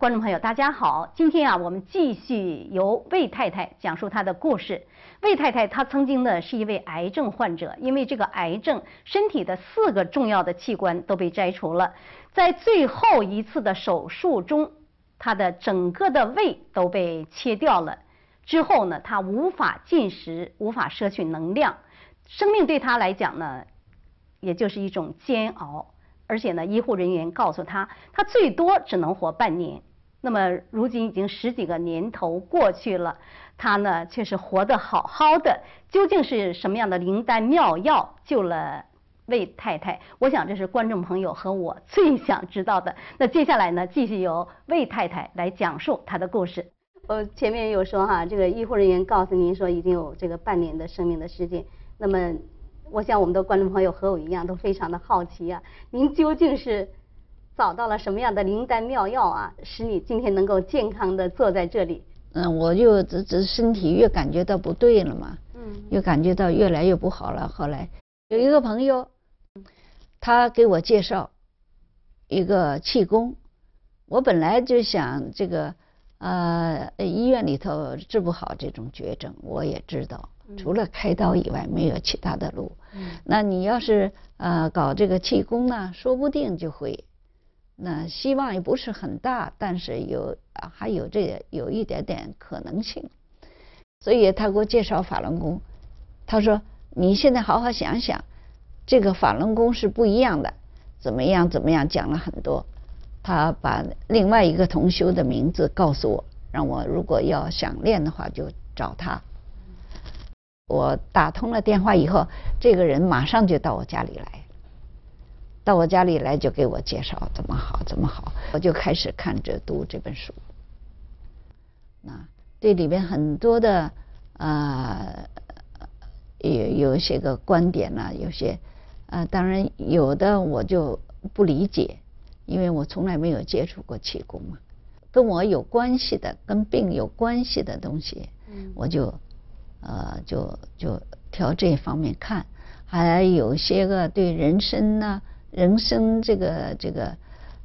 观众朋友，大家好！今天啊，我们继续由魏太太讲述她的故事。魏太太她曾经呢是一位癌症患者，因为这个癌症，身体的四个重要的器官都被摘除了。在最后一次的手术中，她的整个的胃都被切掉了。之后呢，她无法进食，无法摄取能量，生命对她来讲呢，也就是一种煎熬。而且呢，医护人员告诉她，她最多只能活半年。那么，如今已经十几个年头过去了，他呢却是活得好好的。究竟是什么样的灵丹妙药救了魏太太？我想这是观众朋友和我 最想知道的。那接下来呢，继续由魏太太来讲述她的故事。呃，前面有说哈，这个医护人员告诉您说已经有这个半年的生命的时间。那么，我想我们的观众朋友和我一样都非常的好奇啊，您究竟是？找到了什么样的灵丹妙药啊，使你今天能够健康的坐在这里？嗯，我就这这身体越感觉到不对了嘛，嗯，越感觉到越来越不好了。后来有一个朋友，他给我介绍一个气功，我本来就想这个呃医院里头治不好这种绝症，我也知道，除了开刀以外没有其他的路。嗯，那你要是呃搞这个气功呢，说不定就会。那希望也不是很大，但是有啊，还有这有一点点可能性。所以他给我介绍法轮功，他说：“你现在好好想想，这个法轮功是不一样的，怎么样怎么样？”讲了很多。他把另外一个同修的名字告诉我，让我如果要想练的话就找他。我打通了电话以后，这个人马上就到我家里来。到我家里来就给我介绍怎么好怎么好，我就开始看着读这本书。那这里边很多的呃，有有一些个观点呢，有些呃，当然有的我就不理解，因为我从来没有接触过气功嘛，跟我有关系的、跟病有关系的东西，我就呃就就挑这方面看，还有些个对人生呢。人生这个这个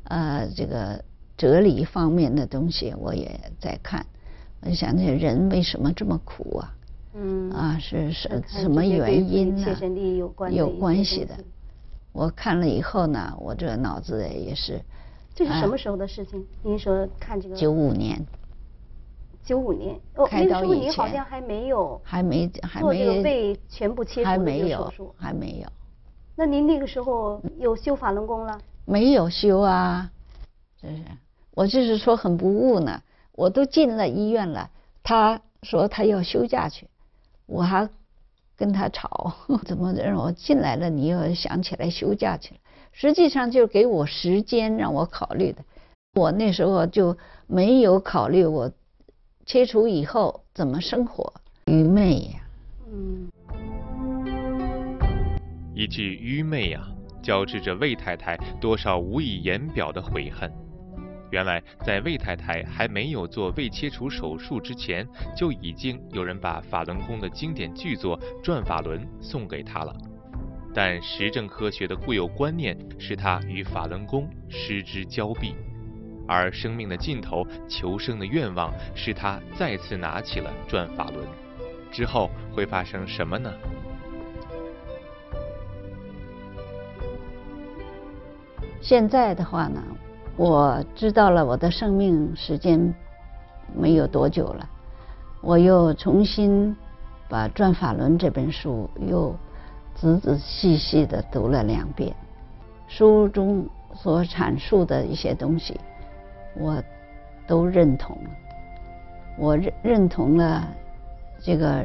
呃这个哲理方面的东西，我也在看。我就想，这人为什么这么苦啊？嗯啊，是是什么原因呢？有关系的。我看了以后呢，我这脑子也是。这是什么时候的事情？您说看这个。九五年。九五年哦，那个时候您好像还没有。还没还没被全部切除的手术。还没有。那您那个时候有修法轮功了？没有修啊，这是我就是说很不悟呢。我都进了医院了，他说他要休假去，我还跟他吵，怎么让我进来了，你又想起来休假去了？实际上就是给我时间让我考虑的。我那时候就没有考虑我切除以后怎么生活，愚昧呀。嗯。一句愚昧啊，交织着魏太太多少无以言表的悔恨。原来，在魏太太还没有做胃切除手术之前，就已经有人把法轮功的经典巨作《转法轮》送给她了。但实证科学的固有观念使她与法轮功失之交臂，而生命的尽头、求生的愿望使她再次拿起了转法轮。之后会发生什么呢？现在的话呢，我知道了我的生命时间没有多久了，我又重新把《转法轮》这本书又仔仔细细的读了两遍，书中所阐述的一些东西，我都认同，我认认同了这个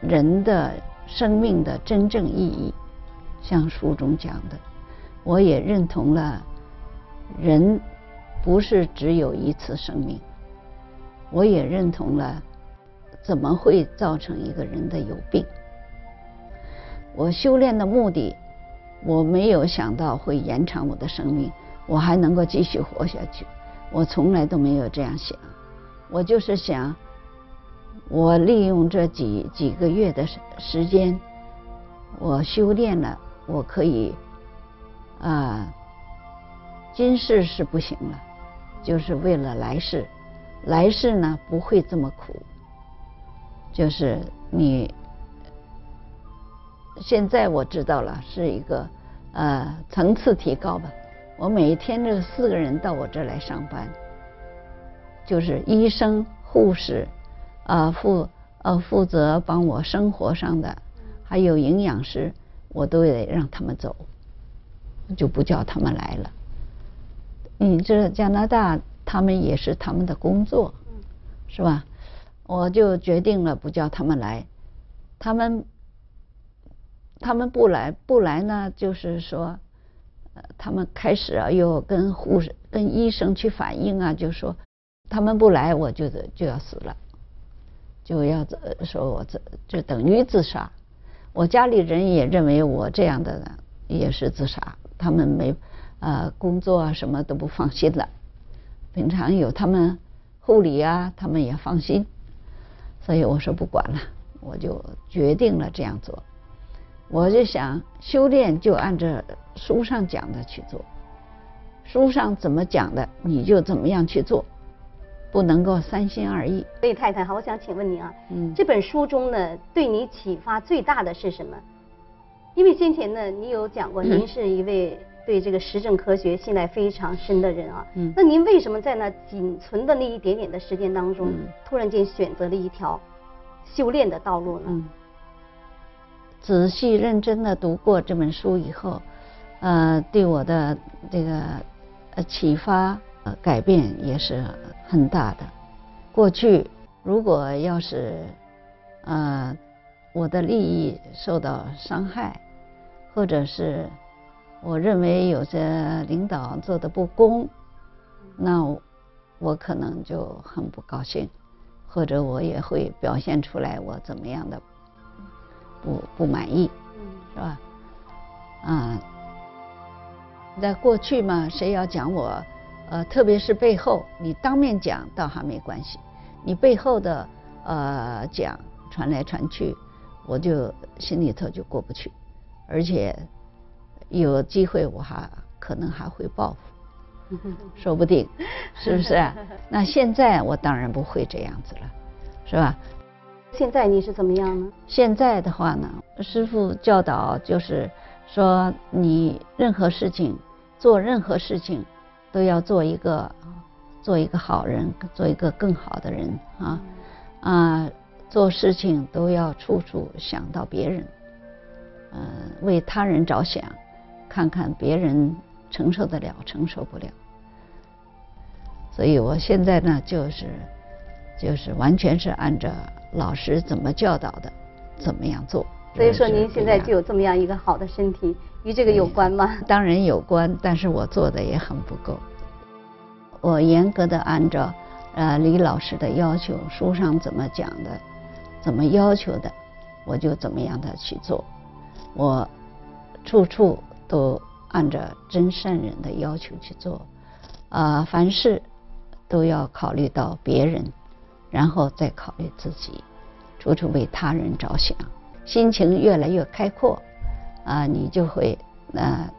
人的生命的真正意义，像书中讲的。我也认同了，人不是只有一次生命。我也认同了，怎么会造成一个人的有病？我修炼的目的，我没有想到会延长我的生命，我还能够继续活下去。我从来都没有这样想，我就是想，我利用这几几个月的时时间，我修炼了，我可以。啊，今世是不行了，就是为了来世，来世呢不会这么苦。就是你现在我知道了，是一个呃层次提高吧。我每一天这四个人到我这儿来上班，就是医生、护士，啊负呃负责帮我生活上的，还有营养师，我都得让他们走，就不叫他们来了。你这加拿大，他们也是他们的工作，是吧？我就决定了不叫他们来，他们他们不来不来呢，就是说，呃，他们开始啊又跟护士、跟医生去反映啊，就说他们不来，我就就要死了，就要说我这就等于自杀。我家里人也认为我这样的也是自杀，他们没呃工作啊什么都不放心了，平常有他们护理啊，他们也放心。所以我说不管了，我就决定了这样做。我就想修炼就按照书上讲的去做，书上怎么讲的你就怎么样去做，不能够三心二意。魏太太好，我想请问您啊，嗯，这本书中呢对你启发最大的是什么？因为先前呢你有讲过，您是一位对这个实证科学信赖非常深的人啊，嗯，那您为什么在那仅存的那一点点的时间当中，突然间选择了一条？修炼的道路呢？仔细认真的读过这本书以后，呃，对我的这个呃启发呃改变也是很大的。过去如果要是呃我的利益受到伤害，或者是我认为有些领导做的不公，那我可能就很不高兴。或者我也会表现出来我怎么样的不不满意，是吧？啊，在过去嘛，谁要讲我，呃，特别是背后，你当面讲倒还没关系，你背后的呃讲传来传去，我就心里头就过不去，而且有机会我还可能还会报复。说不定，是不是？那现在我当然不会这样子了，是吧？现在你是怎么样呢？现在的话呢，师傅教导就是说，你任何事情做任何事情，都要做一个做一个好人，做一个更好的人啊啊！做事情都要处处想到别人，嗯，为他人着想，看看别人承受得了，承受不了。所以我现在呢，就是就是完全是按照老师怎么教导的，怎么样做。所以说您现在就有这么样一个好的身体，与这个有关吗？当然有关，但是我做的也很不够。我严格的按照呃李老师的要求，书上怎么讲的，怎么要求的，我就怎么样的去做。我处处都按照真善人的要求去做，啊，凡事。都要考虑到别人，然后再考虑自己，处处为他人着想，心情越来越开阔，啊，你就会呃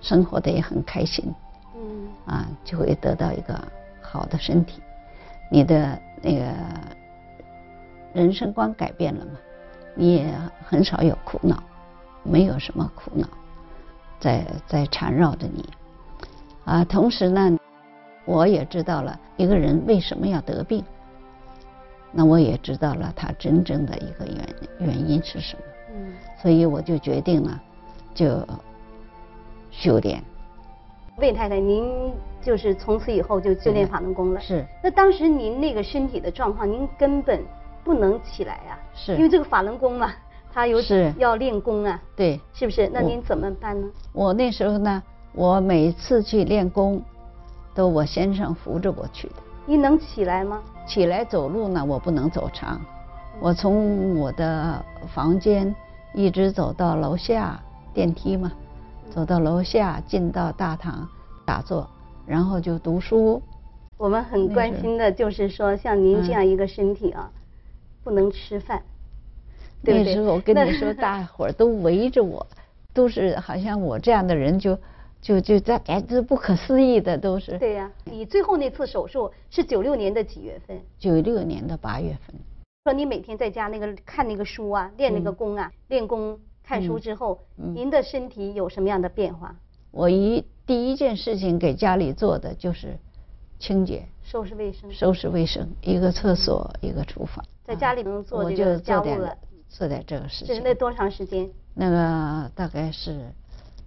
生活的也很开心，嗯，啊，就会得到一个好的身体，你的那个人生观改变了嘛，你也很少有苦恼，没有什么苦恼在在缠绕着你，啊，同时呢。我也知道了一个人为什么要得病，那我也知道了他真正的一个原原因是什么。嗯，所以我就决定了，就修炼。魏太太，您就是从此以后就修炼法轮功了。是。那当时您那个身体的状况，您根本不能起来啊。是。因为这个法轮功嘛，他有要练功啊。对。是不是？那您怎么办呢？我那时候呢，我每次去练功。都我先生扶着我去的。你能起来吗？起来走路呢，我不能走长。我从我的房间一直走到楼下电梯嘛，走到楼下进到大堂打坐，然后就读书。我们很关心的就是说，像您这样一个身体啊，不能吃饭，对那时候我跟你说，大伙儿都围着我，都是好像我这样的人就就就这简直不可思议的都是。对呀，你最后那次手术是九六年的几月份？九六年的八月份。说你每天在家那个看那个书啊，练那个功啊，练功看书之后，您的身体有什么样的变化？我一第一件事情给家里做的就是清洁、收拾卫生、收拾卫生，一个厕所，一个厨房。在家里能做这个家务了，做点这个事情。那多长时间？那个大概是，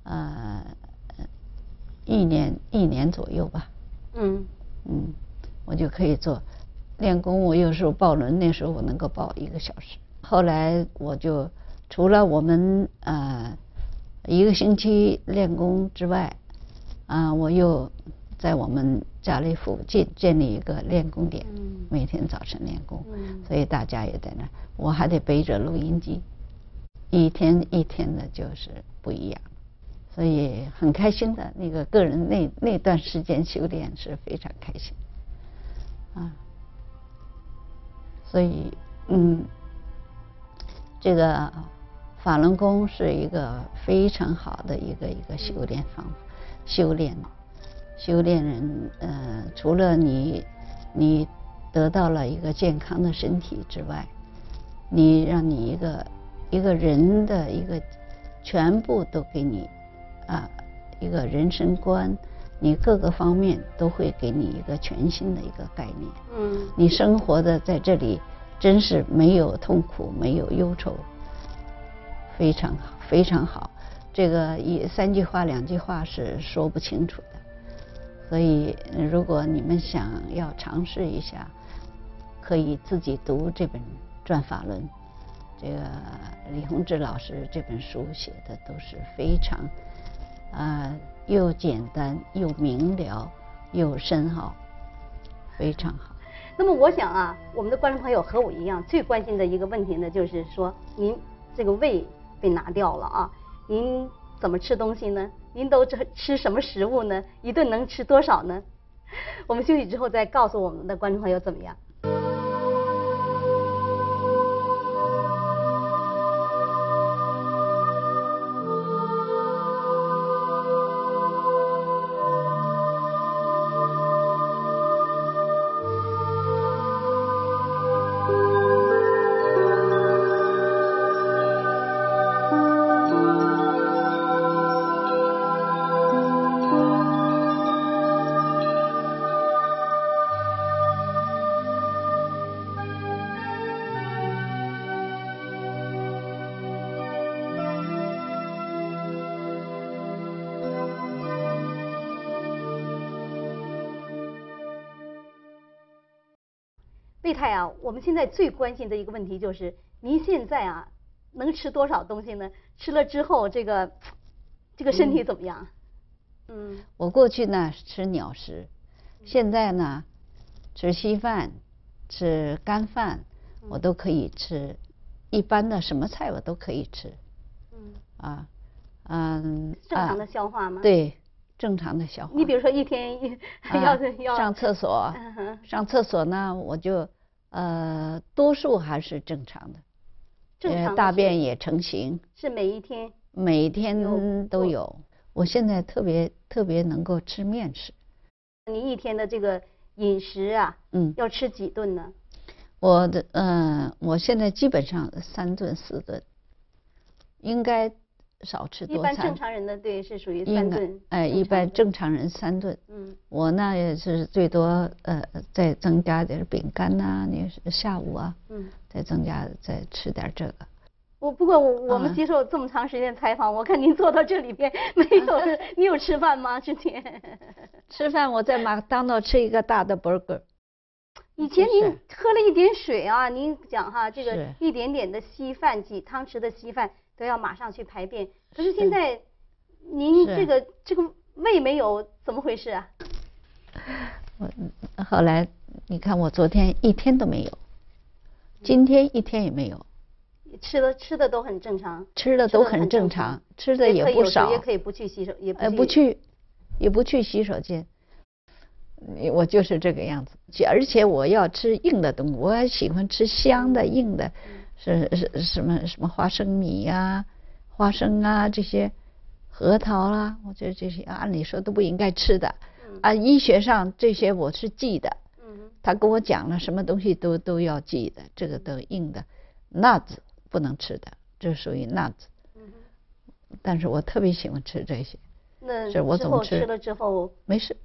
呃，一年一年左右吧。嗯嗯，我就可以做。练功，我有时候抱轮，那时候我能够抱一个小时。后来我就除了我们呃一个星期练功之外，啊，我又在我们家里附近建立一个练功点，每天早晨练功，所以大家也在那。我还得背着录音机，一天一天的就是不一样，所以很开心的。那个个人那那段时间修炼是非常开心，啊。所以，嗯，这个法轮功是一个非常好的一个一个修炼方法，修炼，修炼人，呃，除了你你得到了一个健康的身体之外，你让你一个一个人的一个全部都给你啊一个人生观。你各个方面都会给你一个全新的一个概念。嗯，你生活的在这里真是没有痛苦，没有忧愁，非常好，非常好。这个一三句话两句话是说不清楚的。所以，如果你们想要尝试一下，可以自己读这本《转法轮》。这个李洪志老师这本书写的都是非常啊。又简单又明了又深奥，非常好。那么我想啊，我们的观众朋友和我一样，最关心的一个问题呢，就是说您这个胃被拿掉了啊，您怎么吃东西呢？您都吃吃什么食物呢？一顿能吃多少呢？我们休息之后再告诉我们的观众朋友怎么样。魏太啊，我们现在最关心的一个问题就是，您现在啊能吃多少东西呢？吃了之后，这个这个身体怎么样？嗯，我过去呢吃鸟食，现在呢吃稀饭、吃干饭，我都可以吃。一般的什么菜我都可以吃。嗯。啊，嗯。正常的消化吗？对，正常的消化。你比如说一天一 要要上厕所，上厕所呢我就。呃，多数还是正常的，正常大便也成型，是每一天，每天都有。我现在特别特别能够吃面食。你一天的这个饮食啊，嗯，要吃几顿呢？我的嗯，我现在基本上三顿四顿，应该。少吃多餐。一般正常人的对是属于三顿。哎，一般正常人三顿。嗯。我呢也是最多呃再增加点饼干呐，你下午啊，嗯，再增加再吃点这个。我不过我我们接受这么长时间采访，我看您坐到这里边没有，你有吃饭吗？之前？吃饭我在麦当劳吃一个大的 burger。以前您喝了一点水啊，您讲哈这个一点点的稀饭几汤匙的稀饭。都要马上去排便，可是现在您这个这个胃没有，怎么回事啊？我后来你看，我昨天一天都没有，今天一天也没有，吃的吃的都很正常，吃的都很正常，吃的也不少，也可以不去洗手，也不去，也不去洗手间，我就是这个样子，而且我要吃硬的东西，我喜欢吃香的硬的。是是什么什么花生米呀，花生啊这些，核桃啦，我觉得这些按理说都不应该吃的。啊，医学上这些我是记的。他跟我讲了，什么东西都都要记的，这个都硬的。nuts 不能吃的，这属于 nuts。但是我特别喜欢吃这些。那是我总吃了之后没事，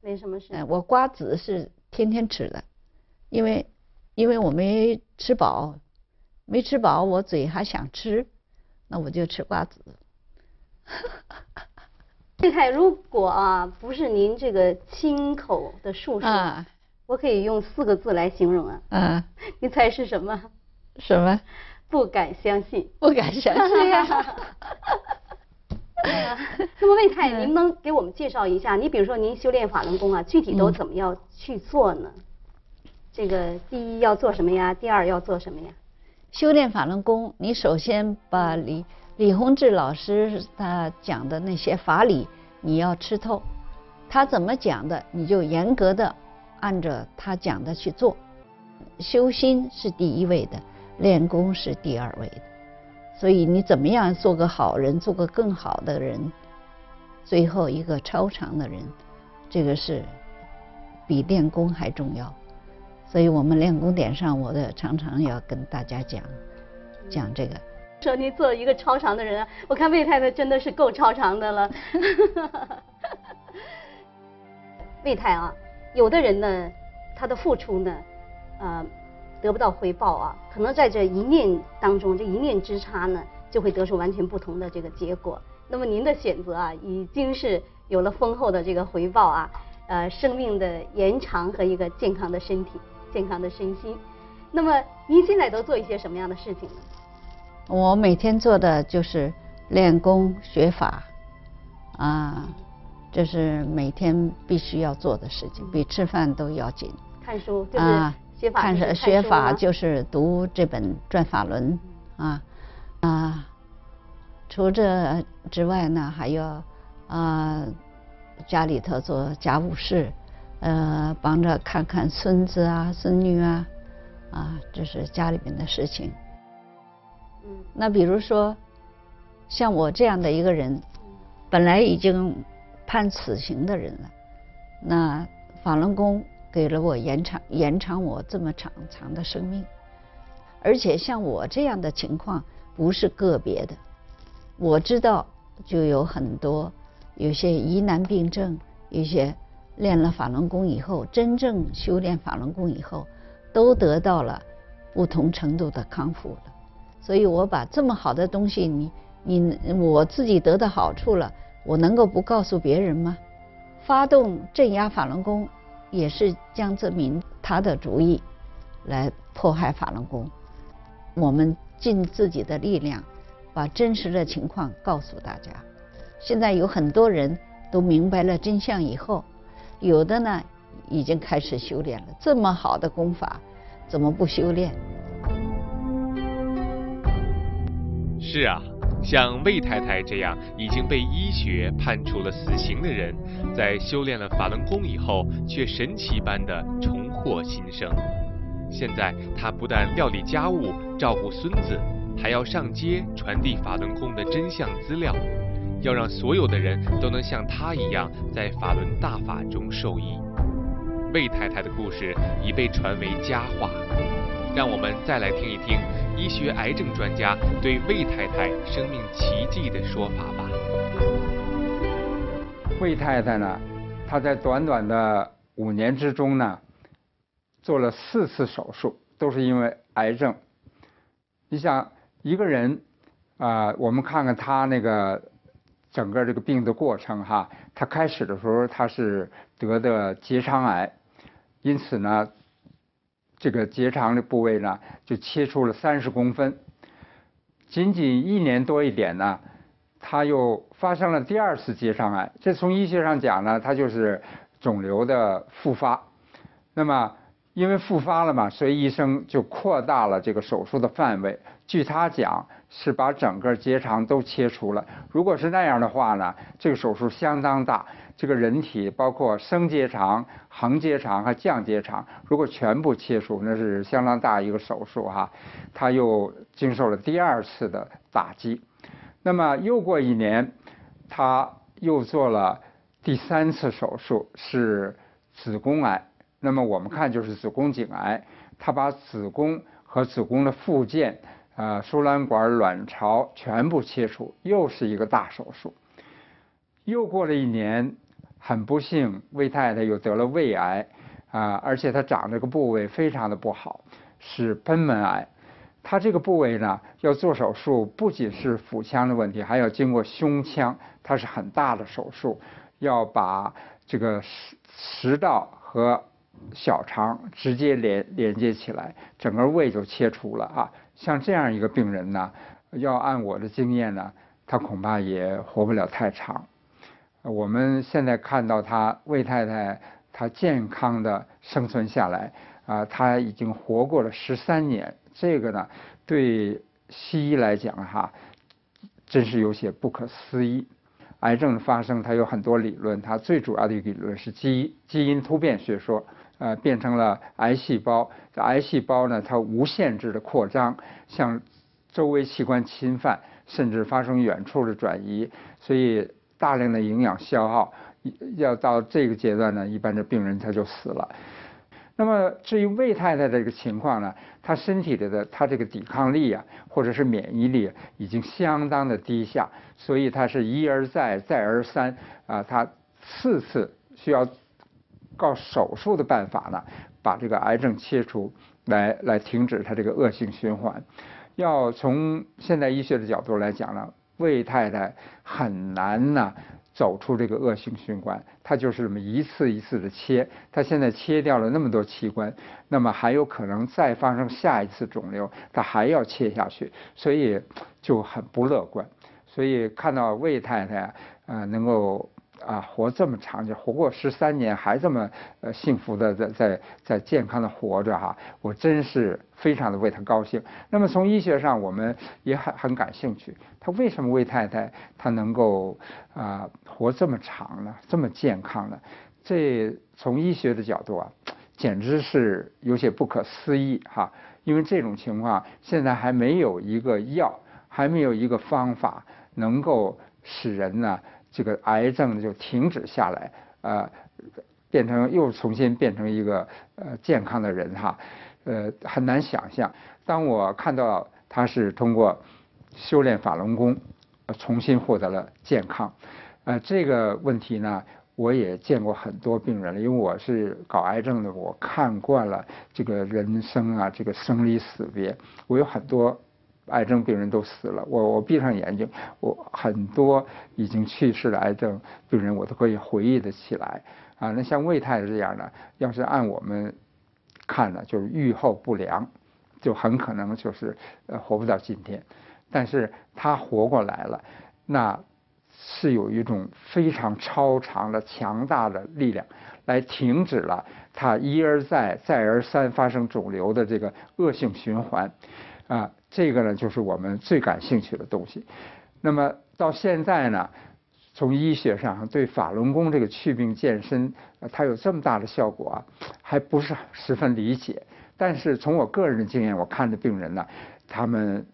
没什么事。哎，我瓜子是天天吃的，因为因为我没吃饱，没吃饱我嘴还想吃，那我就吃瓜子。太太，如果啊不是您这个亲口的述说，我可以用四个字来形容啊。嗯。你猜是什么？什么？不敢相信。不敢相信呀。那么魏太，您能给我们介绍一下？你比如说，您修炼法轮功啊，具体都怎么样去做呢？这个第一要做什么呀？第二要做什么呀？修炼法轮功，你首先把李李洪志老师他讲的那些法理你要吃透，他怎么讲的，你就严格的按着他讲的去做。修心是第一位的，练功是第二位的。所以你怎么样做个好人，做个更好的人，最后一个超常的人，这个是比练功还重要。所以我们练功点上，我的常常要跟大家讲讲这个。说你做一个超长的人，我看魏太太真的是够超长的了。魏太啊，有的人呢，他的付出呢，呃。得不到回报啊，可能在这一念当中，这一念之差呢，就会得出完全不同的这个结果。那么您的选择啊，已经是有了丰厚的这个回报啊，呃，生命的延长和一个健康的身体、健康的身心。那么您现在都做一些什么样的事情呢？我每天做的就是练功学法，啊，这是每天必须要做的事情，比吃饭都要紧。看书就是。看是学法就是读这本《转法轮》啊啊，除这之外呢，还要啊家里头做家务事，呃，帮着看看孙子啊、孙女啊，啊，这是家里面的事情。嗯。那比如说，像我这样的一个人，本来已经判死刑的人了，那法轮功。给了我延长延长我这么长长的生命，而且像我这样的情况不是个别的，我知道就有很多有些疑难病症，有些练了法轮功以后，真正修炼法轮功以后，都得到了不同程度的康复了。所以我把这么好的东西，你你我自己得到好处了，我能够不告诉别人吗？发动镇压法轮功。也是江泽民他的主意来迫害法轮功，我们尽自己的力量把真实的情况告诉大家。现在有很多人都明白了真相以后，有的呢已经开始修炼了。这么好的功法，怎么不修炼？是啊。像魏太太这样已经被医学判处了死刑的人，在修炼了法轮功以后，却神奇般的重获新生。现在她不但料理家务、照顾孙子，还要上街传递法轮功的真相资料，要让所有的人都能像他一样在法轮大法中受益。魏太太的故事已被传为佳话，让我们再来听一听。医学癌症专家对魏太太生命奇迹的说法吧。魏太太呢，她在短短的五年之中呢，做了四次手术，都是因为癌症。你想一个人啊，我们看看他那个整个这个病的过程哈，他开始的时候他是得的结肠癌，因此呢。这个结肠的部位呢，就切出了三十公分。仅仅一年多一点呢，他又发生了第二次结肠癌。这从医学上讲呢，它就是肿瘤的复发。那么因为复发了嘛，所以医生就扩大了这个手术的范围。据他讲，是把整个结肠都切除了。如果是那样的话呢，这个手术相当大。这个人体包括升结肠、横结肠和降结肠，如果全部切除，那是相当大一个手术哈。他又经受了第二次的打击。那么又过一年，他又做了第三次手术，是子宫癌。那么我们看就是子宫颈癌，他把子宫和子宫的附件，啊，输卵管、卵巢全部切除，又是一个大手术。又过了一年，很不幸，魏太太又得了胃癌，啊，而且她长这个部位非常的不好，是贲门癌。她这个部位呢，要做手术，不仅是腹腔的问题，还要经过胸腔，它是很大的手术，要把这个食食道和小肠直接连连接起来，整个胃就切除了啊。像这样一个病人呢，要按我的经验呢，他恐怕也活不了太长。我们现在看到他魏太太，她健康的生存下来啊，她已经活过了十三年。这个呢，对西医来讲哈，真是有些不可思议。癌症的发生，它有很多理论，它最主要的一个理论是基基因突变学说，呃，变成了癌细胞。癌细胞呢，它无限制的扩张，向周围器官侵犯，甚至发生远处的转移，所以。大量的营养消耗，要到这个阶段呢，一般的病人他就死了。那么至于魏太太这个情况呢，她身体里的她这个抵抗力啊，或者是免疫力已经相当的低下，所以她是一而再再而三啊，她次次需要靠手术的办法呢，把这个癌症切除，来来停止它这个恶性循环。要从现代医学的角度来讲呢。魏太太很难呢走出这个恶性循环，她就是这么一次一次的切，她现在切掉了那么多器官，那么还有可能再发生下一次肿瘤，她还要切下去，所以就很不乐观。所以看到魏太太啊能够。啊，活这么长，就活过十三年，还这么呃幸福的在在在健康的活着哈，我真是非常的为他高兴。那么从医学上，我们也很很感兴趣，他为什么魏太太她能够啊活这么长呢？这么健康呢？这从医学的角度啊，简直是有些不可思议哈。因为这种情况现在还没有一个药，还没有一个方法能够使人呢。这个癌症就停止下来，呃，变成又重新变成一个呃健康的人哈，呃很难想象。当我看到他是通过修炼法轮功，重新获得了健康，呃这个问题呢，我也见过很多病人了，因为我是搞癌症的，我看惯了这个人生啊，这个生离死别，我有很多。癌症病人都死了，我我闭上眼睛，我很多已经去世的癌症病人，我都可以回忆得起来啊。那像魏太太这样的，要是按我们看呢，就是预后不良，就很可能就是呃活不到今天。但是他活过来了，那是有一种非常超长的、强大的力量，来停止了他一而再、再而三发生肿瘤的这个恶性循环。啊，这个呢就是我们最感兴趣的东西。那么到现在呢，从医学上对法轮功这个祛病健身，它有这么大的效果，还不是十分理解。但是从我个人的经验，我看的病人呢，他们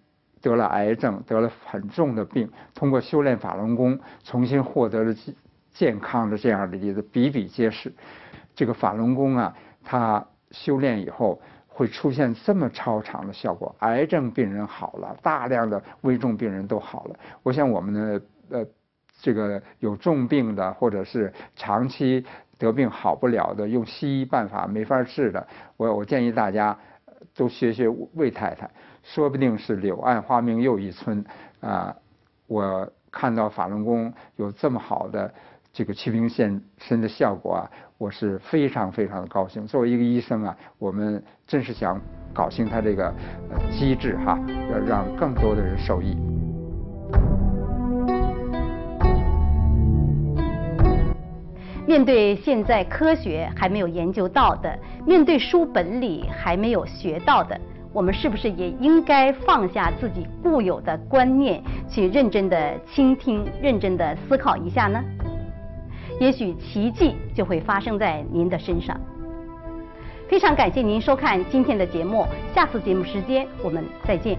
得了癌症，得了很重的病，通过修炼法轮功，重新获得了健康的这样的例子比比皆是。这个法轮功啊，它修炼以后。会出现这么超长的效果，癌症病人好了，大量的危重病人都好了。我想我们的呃，这个有重病的或者是长期得病好不了的，用西医办法没法治的，我我建议大家都学学魏太太，说不定是柳暗花明又一村啊。我看到法轮功有这么好的这个祛病现身的效果啊。我是非常非常的高兴。作为一个医生啊，我们真是想搞清他这个机制哈，要让更多的人受益。面对现在科学还没有研究到的，面对书本里还没有学到的，我们是不是也应该放下自己固有的观念，去认真的倾听，认真的思考一下呢？也许奇迹就会发生在您的身上。非常感谢您收看今天的节目，下次节目时间我们再见。